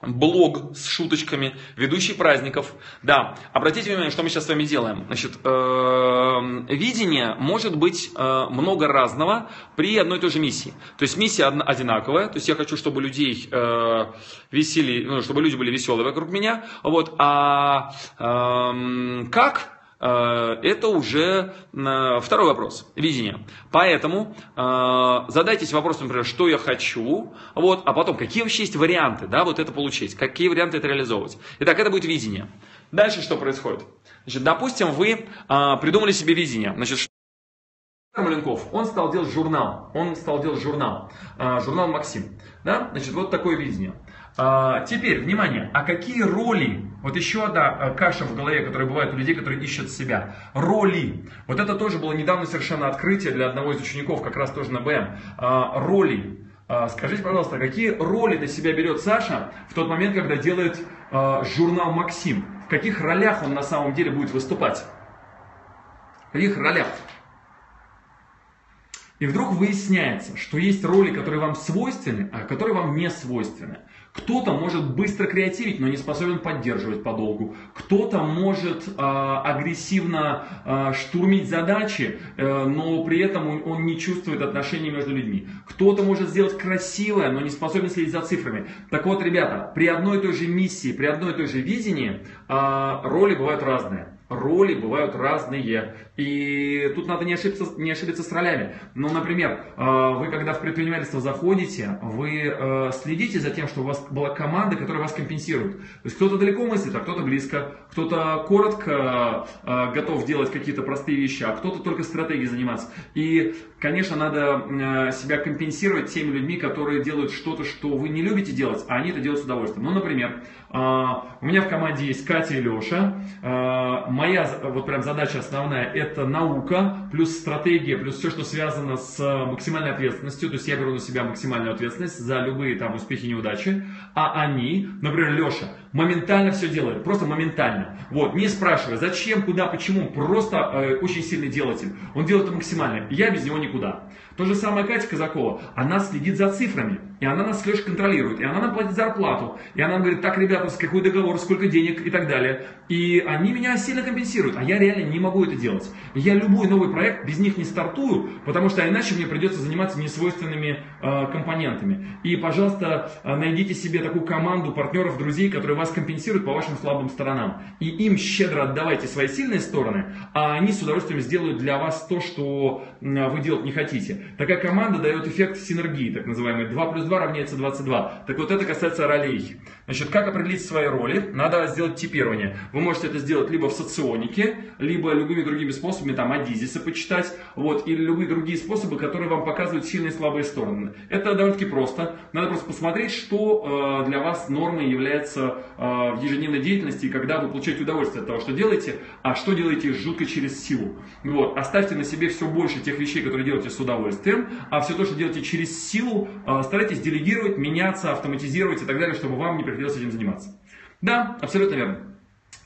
Блог с шуточками, ведущий праздников. Да, обратите внимание, что мы сейчас с вами делаем. Значит, э, видение может быть э, много разного при одной и той же миссии. То есть миссия одинаковая, то есть я хочу, чтобы людей э, весели, ну, чтобы люди были веселые вокруг меня. Вот, а э, как это уже э, второй вопрос, видение. Поэтому э, задайтесь вопросом, например, что я хочу, вот, а потом, какие вообще есть варианты, да, вот это получить, какие варианты это реализовывать. Итак, это будет видение. Дальше что происходит? Значит, допустим, вы придумали себе видение. Значит, Маленков, он стал делать журнал, он стал делать журнал, журнал Максим, да, значит, вот такое видение. Теперь, внимание, а какие роли, вот еще одна э, каша в голове, которая бывает у людей, которые ищут себя, роли, вот это тоже было недавно совершенно открытие для одного из учеников, как раз тоже на БМ, а, роли, а, Скажите, пожалуйста, какие роли на себя берет Саша в тот момент, когда делает а, журнал «Максим»? В каких ролях он на самом деле будет выступать? В каких ролях? И вдруг выясняется, что есть роли, которые вам свойственны, а которые вам не свойственны. Кто-то может быстро креативить, но не способен поддерживать подолгу. Кто-то может э, агрессивно э, штурмить задачи, э, но при этом он, он не чувствует отношений между людьми. Кто-то может сделать красивое, но не способен следить за цифрами. Так вот, ребята, при одной и той же миссии, при одной и той же видении э, роли бывают разные роли бывают разные. И тут надо не ошибиться, не ошибиться с ролями. Ну, например, э, вы когда в предпринимательство заходите, вы э, следите за тем, что у вас была команда, которая вас компенсирует. То есть кто-то далеко мыслит, а кто-то близко. Кто-то коротко э, готов делать какие-то простые вещи, а кто-то только стратегией заниматься. И, конечно, надо себя компенсировать теми людьми, которые делают что-то, что вы не любите делать, а они это делают с удовольствием. Ну, например, у меня в команде есть Катя и Леша моя вот прям задача основная это наука, плюс стратегия, плюс все, что связано с максимальной ответственностью. То есть я беру на себя максимальную ответственность за любые там успехи и неудачи. А они, например, Леша, моментально все делает, просто моментально. Вот, не спрашивая, зачем, куда, почему, просто э, очень сильный делатель. Он делает это максимально. Я без него никуда. То же самое Катя Казакова, она следит за цифрами, и она нас с контролирует, и она нам платит зарплату, и она говорит, так, ребята, с какой договор, сколько денег и так далее. И они меня сильно компенсируют, а я реально не могу это делать. И я любой новый проект без них не стартую, потому что иначе мне придется заниматься несвойственными э, компонентами. И, пожалуйста, э, найдите себе такую команду партнеров, друзей, которые вас компенсируют по вашим слабым сторонам. И им щедро отдавайте свои сильные стороны, а они с удовольствием сделают для вас то, что вы делать не хотите. Такая команда дает эффект синергии, так называемый. 2 плюс 2 равняется 22. Так вот это касается ролей. Значит, как определить свои роли? Надо сделать типирование. Вы можете это сделать либо в соционике, либо любыми другими способами, там, Адизиса почитать, вот, или любые другие способы, которые вам показывают сильные и слабые стороны. Это довольно-таки просто. Надо просто посмотреть, что э, для вас нормой является в ежедневной деятельности, когда вы получаете удовольствие от того, что делаете, а что делаете жутко через силу. Вот. Оставьте на себе все больше тех вещей, которые делаете с удовольствием, а все то, что делаете через силу, э, старайтесь делегировать, меняться, автоматизировать и так далее, чтобы вам не приходилось этим заниматься. Да, абсолютно верно.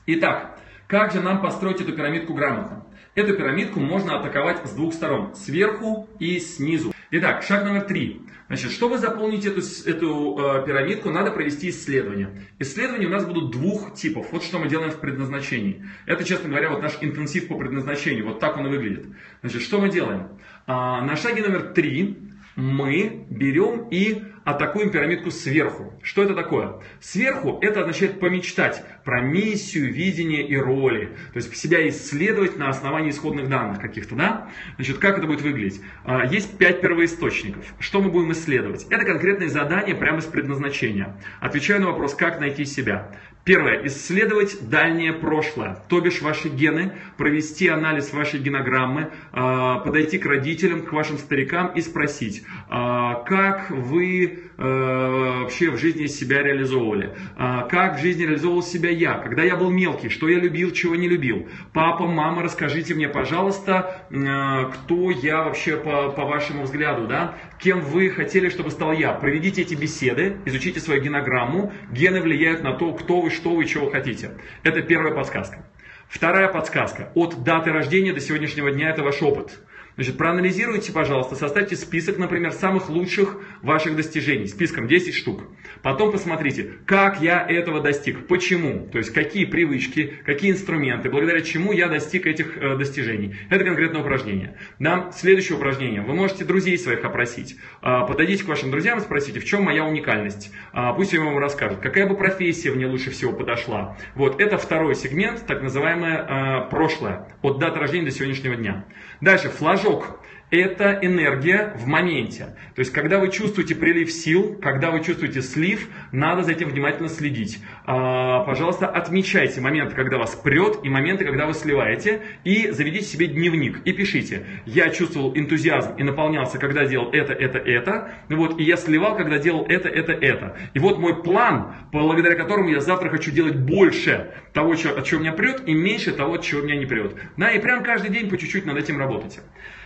Итак, как же нам построить эту пирамидку грамотно? Эту пирамидку можно атаковать с двух сторон, сверху и снизу. Итак, шаг номер три. Значит, чтобы заполнить эту, эту э, пирамидку, надо провести исследование. Исследования у нас будут двух типов. Вот что мы делаем в предназначении. Это, честно говоря, вот наш интенсив по предназначению. Вот так он и выглядит. Значит, что мы делаем? А, на шаге номер три мы берем и атакуем пирамидку сверху. Что это такое? Сверху это означает помечтать про миссию, видение и роли. То есть себя исследовать на основании исходных данных каких-то, да? Значит, как это будет выглядеть? А, есть пять первоисточников. Что мы будем исследовать? Это конкретные задания прямо с предназначения. Отвечаю на вопрос, как найти себя. Первое. Исследовать дальнее прошлое, то бишь ваши гены, провести анализ вашей генограммы, а, подойти к родителям, к вашим старикам и спросить, а, как вы вообще в жизни себя реализовывали, а, как в жизни реализовывал себя я, когда я был мелкий, что я любил, чего не любил. Папа, мама, расскажите мне, пожалуйста, кто я вообще по, по вашему взгляду, да? кем вы хотели, чтобы стал я. Проведите эти беседы, изучите свою генограмму. Гены влияют на то, кто вы, что вы, чего хотите. Это первая подсказка. Вторая подсказка. От даты рождения до сегодняшнего дня это ваш опыт. Значит, проанализируйте, пожалуйста, составьте список, например, самых лучших ваших достижений, списком 10 штук. Потом посмотрите, как я этого достиг, почему, то есть какие привычки, какие инструменты, благодаря чему я достиг этих э, достижений. Это конкретное упражнение. Да? Следующее упражнение. Вы можете друзей своих опросить. Э, подойдите к вашим друзьям и спросите, в чем моя уникальность. Э, пусть они вам расскажут, какая бы профессия мне лучше всего подошла. Вот, это второй сегмент, так называемое э, прошлое, от даты рождения до сегодняшнего дня. Дальше, флажок это энергия в моменте. То есть, когда вы чувствуете прилив сил, когда вы чувствуете слив, надо за этим внимательно следить. А, пожалуйста, отмечайте моменты, когда вас прет, и моменты, когда вы сливаете, и заведите себе дневник и пишите. Я чувствовал энтузиазм и наполнялся, когда делал это, это, это. Вот, и я сливал, когда делал это, это, это. И вот мой план, благодаря которому я завтра хочу делать больше того, от чего меня прет, и меньше того, от чего меня не прет. Да, и прям каждый день по чуть-чуть над этим работайте.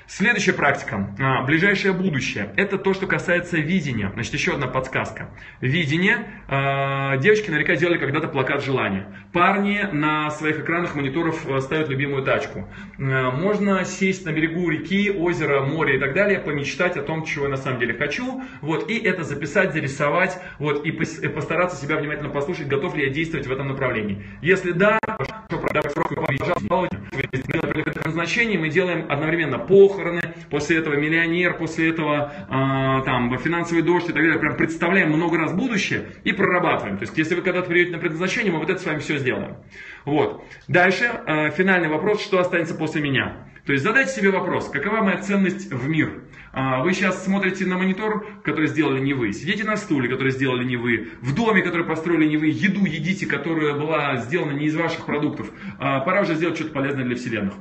Следующая практика, а, ближайшее будущее, это то, что касается видения. Значит, еще одна подсказка. Видение, а, девочки наверняка делали когда-то плакат желания. Парни на своих экранах мониторов э, ставят любимую тачку. А, можно сесть на берегу реки, озера, моря и так далее, помечтать о том, чего я на самом деле хочу, вот, и это записать, зарисовать, вот, и постараться себя внимательно послушать, готов ли я действовать в этом направлении. Если да, пожалуйста, назначение мы делаем одновременно похороны, после этого миллионер, после этого э, там финансовый дождь и так далее. Прям представляем много раз будущее и прорабатываем. То есть, если вы когда-то придете на предназначение, мы вот это с вами все сделаем. Вот. Дальше э, финальный вопрос, что останется после меня. То есть задайте себе вопрос, какова моя ценность в мир? А, вы сейчас смотрите на монитор, который сделали не вы, сидите на стуле, который сделали не вы, в доме, который построили не вы, еду едите, которая была сделана не из ваших продуктов. Пора уже сделать что-то полезное для вселенных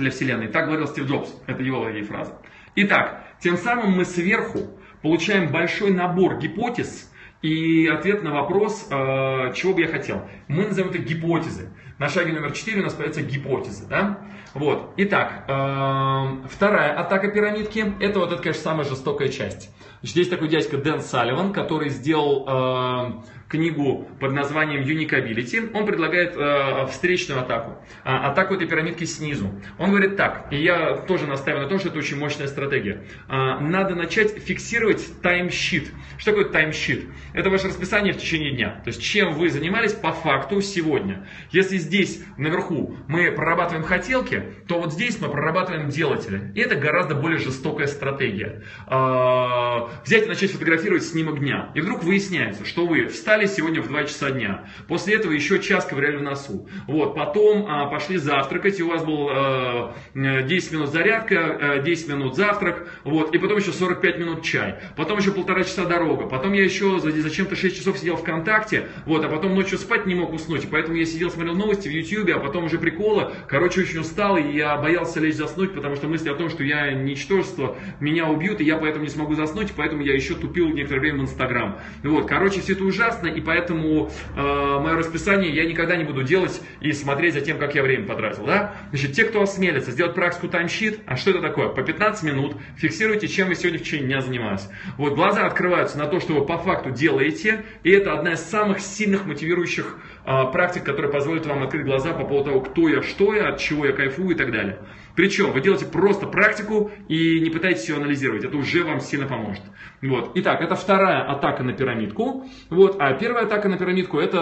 для Вселенной. Так говорил Стив Джобс, это его фраза. Итак, тем самым мы сверху получаем большой набор гипотез и ответ на вопрос, э, чего бы я хотел. Мы назовем это гипотезы. На шаге номер 4 у нас появятся гипотезы. Да? Вот. Итак, э, вторая атака пирамидки, это вот это, конечно, самая жестокая часть. Есть такой дядька Дэн Салливан, который сделал э, книгу под названием Unicability, он предлагает э, встречную атаку, а, атаку этой пирамидки снизу. Он говорит так, и я тоже настаиваю на том, что это очень мощная стратегия. А, надо начать фиксировать таймщит. Что такое таймщит? Это ваше расписание в течение дня. То есть чем вы занимались по факту сегодня. Если здесь наверху мы прорабатываем хотелки, то вот здесь мы прорабатываем делатели. И это гораздо более жестокая стратегия. А, взять и начать фотографировать снимок дня. И вдруг выясняется, что вы встали сегодня в 2 часа дня. После этого еще час ковыряли в носу. Вот, потом а, пошли завтракать, и у вас был а, 10 минут зарядка, 10 минут завтрак, вот, и потом еще 45 минут чай. Потом еще полтора часа дорога. Потом я еще зачем-то 6 часов сидел ВКонтакте, вот, а потом ночью спать не мог уснуть. И поэтому я сидел, смотрел новости в Ютьюбе, а потом уже приколы. Короче, очень устал, и я боялся лечь заснуть, потому что мысли о том, что я ничтожество, меня убьют, и я поэтому не смогу заснуть, поэтому я еще тупил некоторое время в Инстаграм. Вот, короче, все это ужасно, и поэтому э, мое расписание я никогда не буду делать и смотреть за тем, как я время потратил, да? Значит, те, кто осмелится сделать практику таймшит, а что это такое? По 15 минут фиксируйте, чем вы сегодня в течение дня занимались. Вот, глаза открываются на то, что вы по факту делаете, и это одна из самых сильных мотивирующих а, практик, которые позволят вам открыть глаза по поводу того, кто я, что я, от чего я кайфую и так далее. Причем вы делаете просто практику и не пытаетесь ее анализировать. Это уже вам сильно поможет. Вот. Итак, это вторая атака на пирамидку. Вот. А первая атака на пирамидку это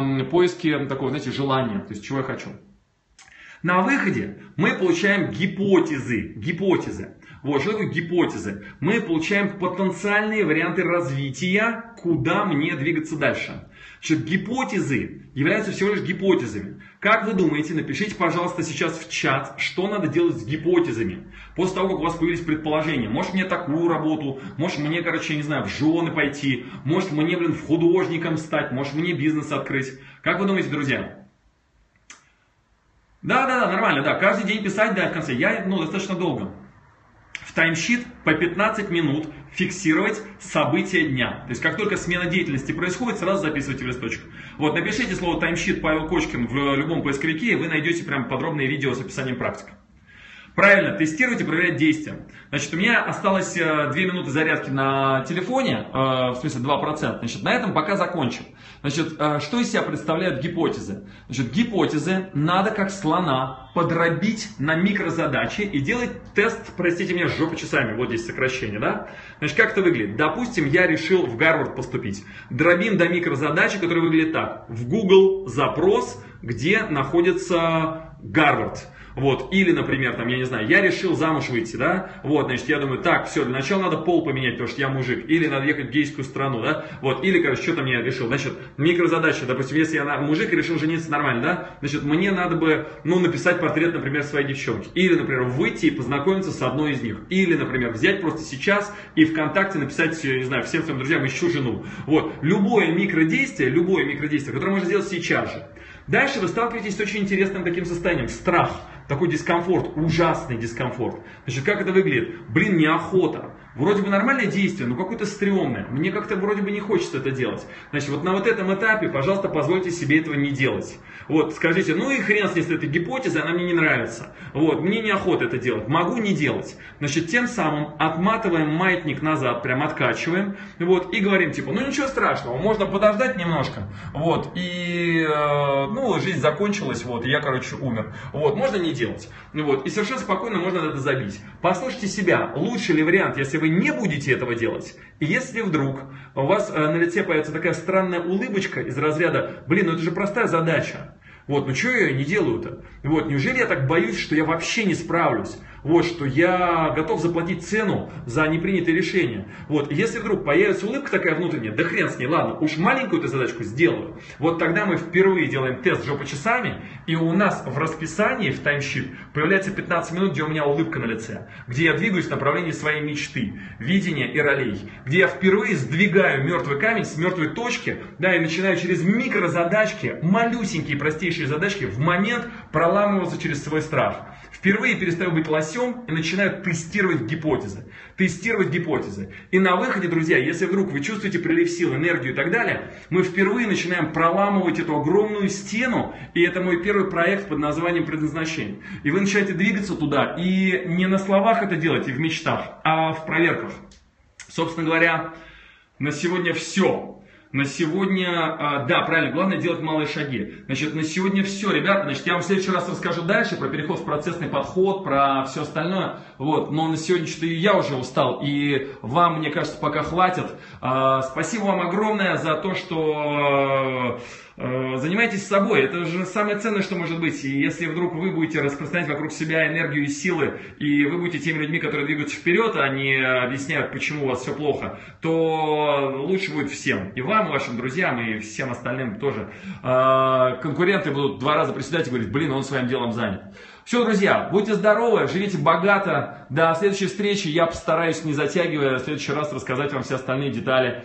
эм, поиски такого, знаете, желания, то есть чего я хочу. На выходе мы получаем гипотезы. Гипотезы. Вот, что такое гипотезы? Мы получаем потенциальные варианты развития, куда мне двигаться дальше. Значит, гипотезы являются всего лишь гипотезами. Как вы думаете, напишите, пожалуйста, сейчас в чат, что надо делать с гипотезами. После того, как у вас появились предположения. Может мне такую работу, может мне, короче, я не знаю, в жены пойти, может мне, блин, в художником стать, может мне бизнес открыть. Как вы думаете, друзья? Да, да, да, нормально, да. Каждый день писать, да, в конце. Я, ну, достаточно долго в таймшит по 15 минут фиксировать события дня. То есть, как только смена деятельности происходит, сразу записывайте в листочек. Вот, напишите слово таймшит Павел Кочкин в любом поисковике, и вы найдете прям подробное видео с описанием практики. Правильно, тестировать и проверять действия. Значит, у меня осталось 2 э, минуты зарядки на телефоне, э, в смысле 2%. Значит, на этом пока закончим. Значит, э, что из себя представляют гипотезы? Значит, гипотезы надо как слона подробить на микрозадачи и делать тест, простите меня, жопа часами. Вот здесь сокращение, да? Значит, как это выглядит? Допустим, я решил в Гарвард поступить. Дробим до микрозадачи, которая выглядит так. В Google запрос, где находится Гарвард. Вот, или, например, там, я не знаю, я решил замуж выйти, да, вот, значит, я думаю, так, все, для начала надо пол поменять, потому что я мужик, или надо ехать в гейскую страну, да, вот, или, короче, что там я решил, значит, микрозадача, допустим, если я мужик и решил жениться нормально, да, значит, мне надо бы, ну, написать портрет, например, своей девчонки, или, например, выйти и познакомиться с одной из них, или, например, взять просто сейчас и ВКонтакте написать, я не знаю, всем своим друзьям, ищу жену, вот, любое микродействие, любое микродействие, которое можно сделать сейчас же, Дальше вы сталкиваетесь с очень интересным таким состоянием, страх такой дискомфорт, ужасный дискомфорт. Значит, как это выглядит? Блин, неохота. Вроде бы нормальное действие, но какое-то стрёмное. Мне как-то вроде бы не хочется это делать. Значит, вот на вот этом этапе, пожалуйста, позвольте себе этого не делать. Вот, скажите, ну и хрен с ней, если это гипотеза, она мне не нравится. Вот, мне неохота это делать. Могу не делать. Значит, тем самым отматываем маятник назад, прям откачиваем. Вот, и говорим, типа, ну ничего страшного, можно подождать немножко. Вот, и, э, ну, жизнь закончилась, вот, я, короче, умер. Вот, можно не делать. Вот, и совершенно спокойно можно это забить. Послушайте себя, лучший ли вариант, если вы не будете этого делать, и если вдруг у вас э, на лице появится такая странная улыбочка из разряда, блин, ну это же простая задача, вот, ну что я не делаю-то? Вот, неужели я так боюсь, что я вообще не справлюсь? Вот, что я готов заплатить цену за непринятое решение. Вот, если вдруг появится улыбка такая внутренняя, да хрен с ней, ладно, уж маленькую эту задачку сделаю. Вот тогда мы впервые делаем тест жопа часами, и у нас в расписании, в таймшит, появляется 15 минут, где у меня улыбка на лице, где я двигаюсь в направлении своей мечты, видения и ролей, где я впервые сдвигаю мертвый камень с мертвой точки, да, и начинаю через микрозадачки, малюсенькие простейшие задачки, в момент проламываться через свой страх. Впервые перестаю быть лосем и начинаю тестировать гипотезы. Тестировать гипотезы. И на выходе, друзья, если вдруг вы чувствуете прилив сил, энергию и так далее, мы впервые начинаем проламывать эту огромную стену, и это мой первый проект под названием предназначение. И вы начинаете двигаться туда, и не на словах это делать, и в мечтах, а в проверках. Собственно говоря, на сегодня все. На сегодня, а, да, правильно, главное делать малые шаги. Значит, на сегодня все, ребята. Значит, я вам в следующий раз расскажу дальше про переход в процессный подход, про все остальное. Вот, но на сегодня что-то я уже устал, и вам, мне кажется, пока хватит. А, спасибо вам огромное за то, что занимайтесь собой, это же самое ценное, что может быть. И если вдруг вы будете распространять вокруг себя энергию и силы, и вы будете теми людьми, которые двигаются вперед, а не объясняют, почему у вас все плохо, то лучше будет всем. И вам, и вашим друзьям, и всем остальным тоже. Э, конкуренты будут два раза приседать и говорить, блин, он своим делом занят. Все, друзья, будьте здоровы, живите богато. До следующей встречи. Я постараюсь, не затягивая, в следующий раз рассказать вам все остальные детали.